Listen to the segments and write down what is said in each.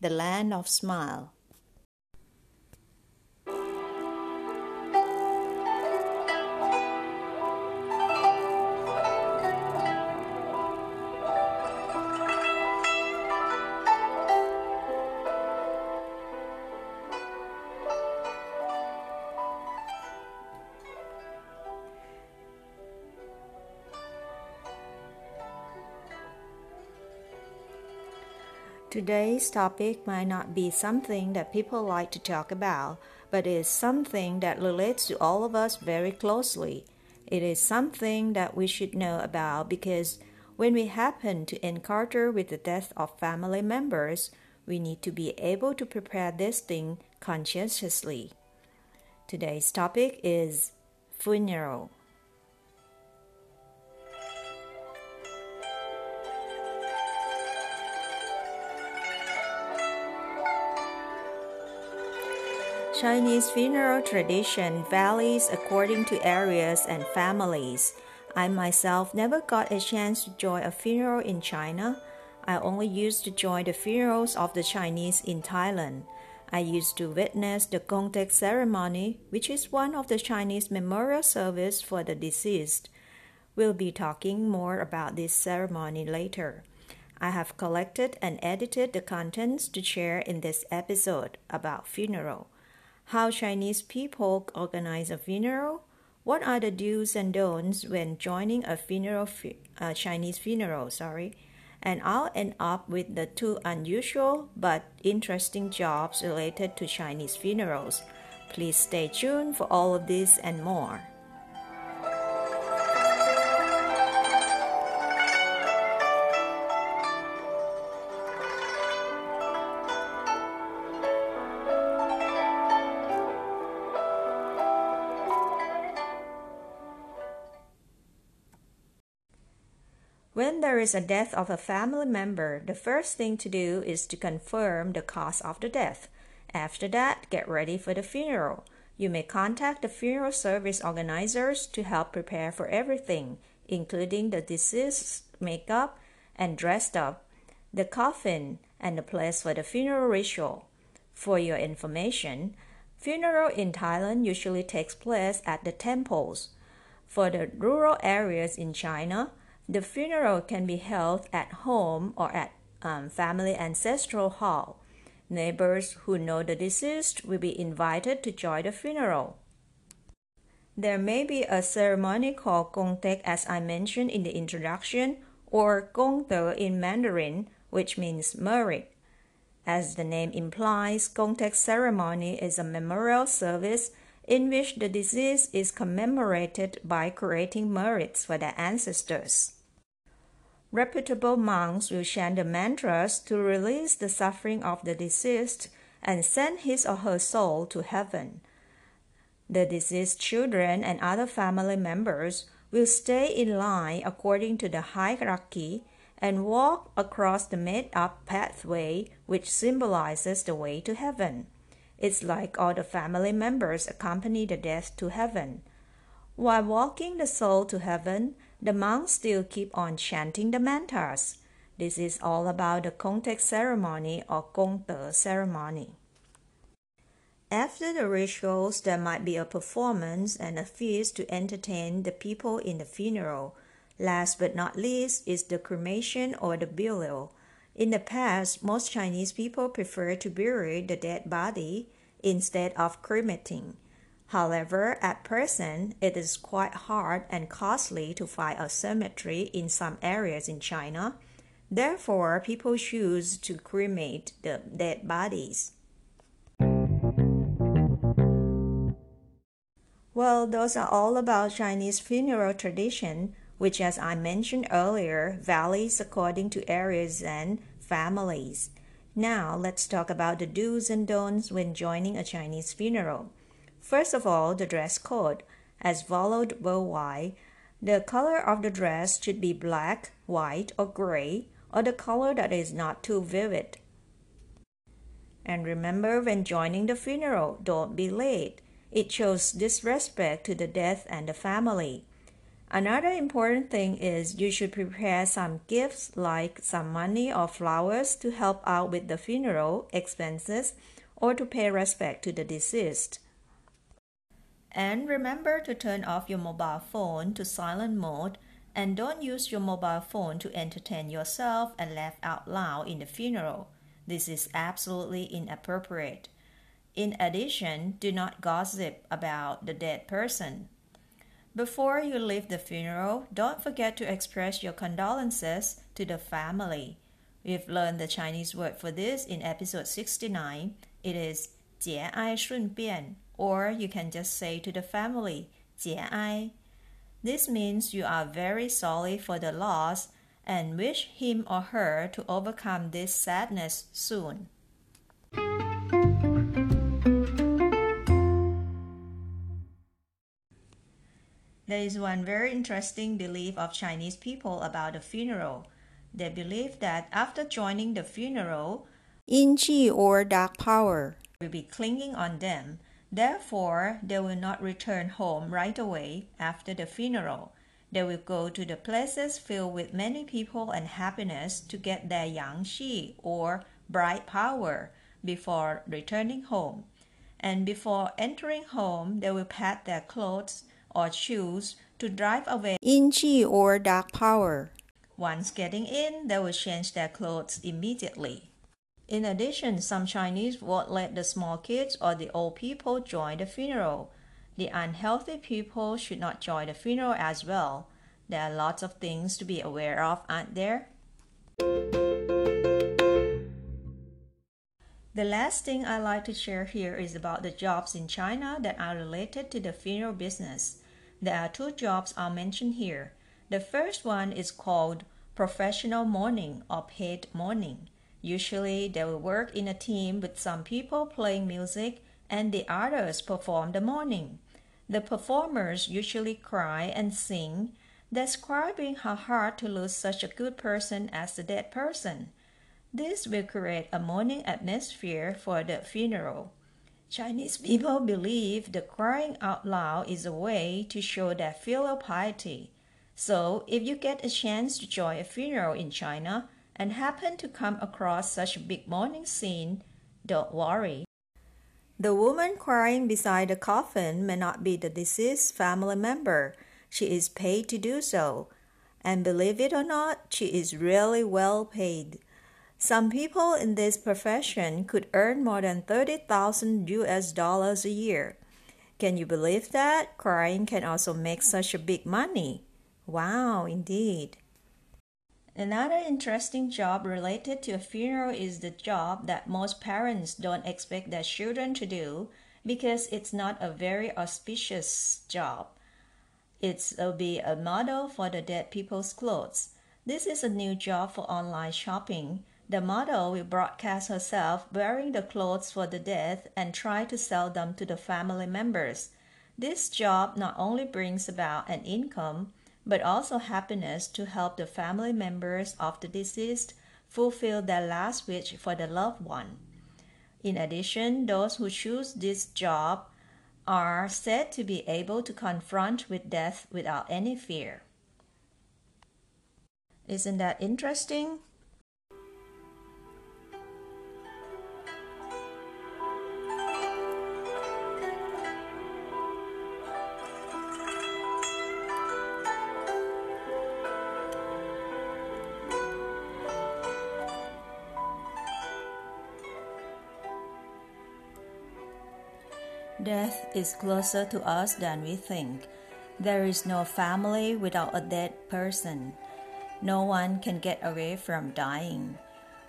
the land of smile. Today's topic might not be something that people like to talk about, but it is something that relates to all of us very closely. It is something that we should know about because when we happen to encounter with the death of family members, we need to be able to prepare this thing conscientiously. Today's topic is funeral. Chinese funeral tradition varies according to areas and families. I myself never got a chance to join a funeral in China. I only used to join the funerals of the Chinese in Thailand. I used to witness the Gong Tek ceremony, which is one of the Chinese memorial service for the deceased. We'll be talking more about this ceremony later. I have collected and edited the contents to share in this episode about funeral how Chinese people organize a funeral, what are the do's and don'ts when joining a funeral, uh, Chinese funeral, sorry, and I'll end up with the two unusual but interesting jobs related to Chinese funerals. Please stay tuned for all of this and more. When there is a death of a family member, the first thing to do is to confirm the cause of the death. After that, get ready for the funeral. You may contact the funeral service organizers to help prepare for everything, including the deceased's makeup and dressed up, the coffin, and the place for the funeral ritual. For your information, funeral in Thailand usually takes place at the temples. For the rural areas in China, the funeral can be held at home or at um, family ancestral hall. Neighbors who know the deceased will be invited to join the funeral. There may be a ceremony called Gong Tek as I mentioned in the introduction or Gong Te in Mandarin, which means merit. As the name implies, Gong Tek ceremony is a memorial service in which the deceased is commemorated by creating merits for their ancestors. Reputable monks will chant the mantras to release the suffering of the deceased and send his or her soul to heaven. The deceased children and other family members will stay in line according to the hierarchy and walk across the made up pathway which symbolizes the way to heaven. It's like all the family members accompany the death to heaven. While walking the soul to heaven, the monks still keep on chanting the mantras. This is all about the Gong ceremony or Gong Te ceremony. After the rituals, there might be a performance and a feast to entertain the people in the funeral. Last but not least is the cremation or the burial. In the past, most Chinese people prefer to bury the dead body instead of cremating. However, at present, it is quite hard and costly to find a cemetery in some areas in China. Therefore, people choose to cremate the dead bodies. Well, those are all about Chinese funeral tradition, which, as I mentioned earlier, varies according to areas and families. Now, let's talk about the do's and don'ts when joining a Chinese funeral. First of all, the dress code. As followed worldwide, the color of the dress should be black, white, or gray, or the color that is not too vivid. And remember, when joining the funeral, don't be late. It shows disrespect to the death and the family. Another important thing is you should prepare some gifts like some money or flowers to help out with the funeral expenses or to pay respect to the deceased. And remember to turn off your mobile phone to silent mode and don't use your mobile phone to entertain yourself and laugh out loud in the funeral. This is absolutely inappropriate. In addition, do not gossip about the dead person. Before you leave the funeral, don't forget to express your condolences to the family. We've learned the Chinese word for this in episode 69. It is 节哀顺变, or you can just say to the family, 节哀. This means you are very sorry for the loss and wish him or her to overcome this sadness soon. There is one very interesting belief of Chinese people about a funeral. They believe that after joining the funeral, Yin Qi or dark power will be clinging on them. Therefore, they will not return home right away after the funeral. They will go to the places filled with many people and happiness to get their yang qi or bright power before returning home. And before entering home, they will pat their clothes or shoes to drive away Yin Qi or dark power. Once getting in, they will change their clothes immediately. In addition, some Chinese won't let the small kids or the old people join the funeral. The unhealthy people should not join the funeral as well. There are lots of things to be aware of, aren't there? The last thing I like to share here is about the jobs in China that are related to the funeral business. There are two jobs I'll mention here. The first one is called professional mourning or paid mourning. Usually, they will work in a team with some people playing music and the others perform the mourning. The performers usually cry and sing, describing how hard to lose such a good person as the dead person. This will create a mourning atmosphere for the funeral. Chinese people believe the crying out loud is a way to show their filial piety. So, if you get a chance to join a funeral in China and happen to come across such a big mourning scene, don't worry. The woman crying beside the coffin may not be the deceased family member. She is paid to do so. And believe it or not, she is really well paid. Some people in this profession could earn more than 30,000 US dollars a year. Can you believe that? Crying can also make such a big money. Wow, indeed. Another interesting job related to a funeral is the job that most parents don't expect their children to do because it's not a very auspicious job. It'll be a model for the dead people's clothes. This is a new job for online shopping the model will broadcast herself wearing the clothes for the dead and try to sell them to the family members. This job not only brings about an income, but also happiness to help the family members of the deceased fulfill their last wish for the loved one. In addition, those who choose this job are said to be able to confront with death without any fear. Isn't that interesting? Death is closer to us than we think. There is no family without a dead person. No one can get away from dying.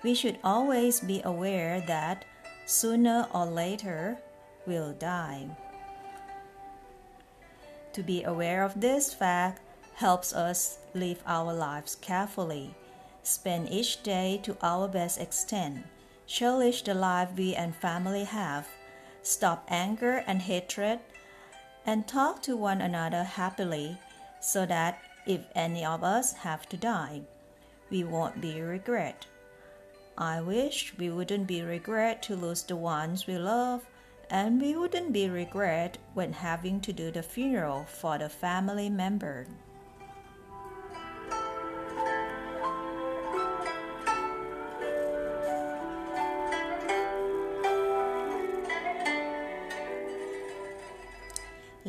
We should always be aware that sooner or later we'll die. To be aware of this fact helps us live our lives carefully, spend each day to our best extent cherish the life we and family have, stop anger and hatred, and talk to one another happily so that if any of us have to die, we won't be regret. I wish we wouldn't be regret to lose the ones we love, and we wouldn't be regret when having to do the funeral for the family member.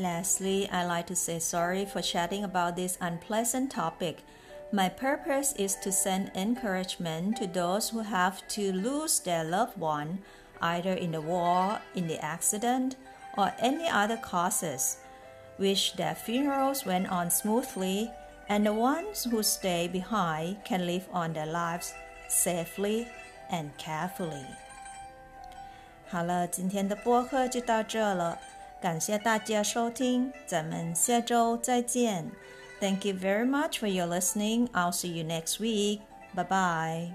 Lastly, I'd like to say sorry for chatting about this unpleasant topic. My purpose is to send encouragement to those who have to lose their loved one, either in the war, in the accident, or any other causes. Wish their funerals went on smoothly, and the ones who stay behind can live on their lives safely and carefully. 好了，今天的播客就到这了。 感谢大家收听，咱们下周再见。Thank you very much for your listening. I'll see you next week. Bye bye.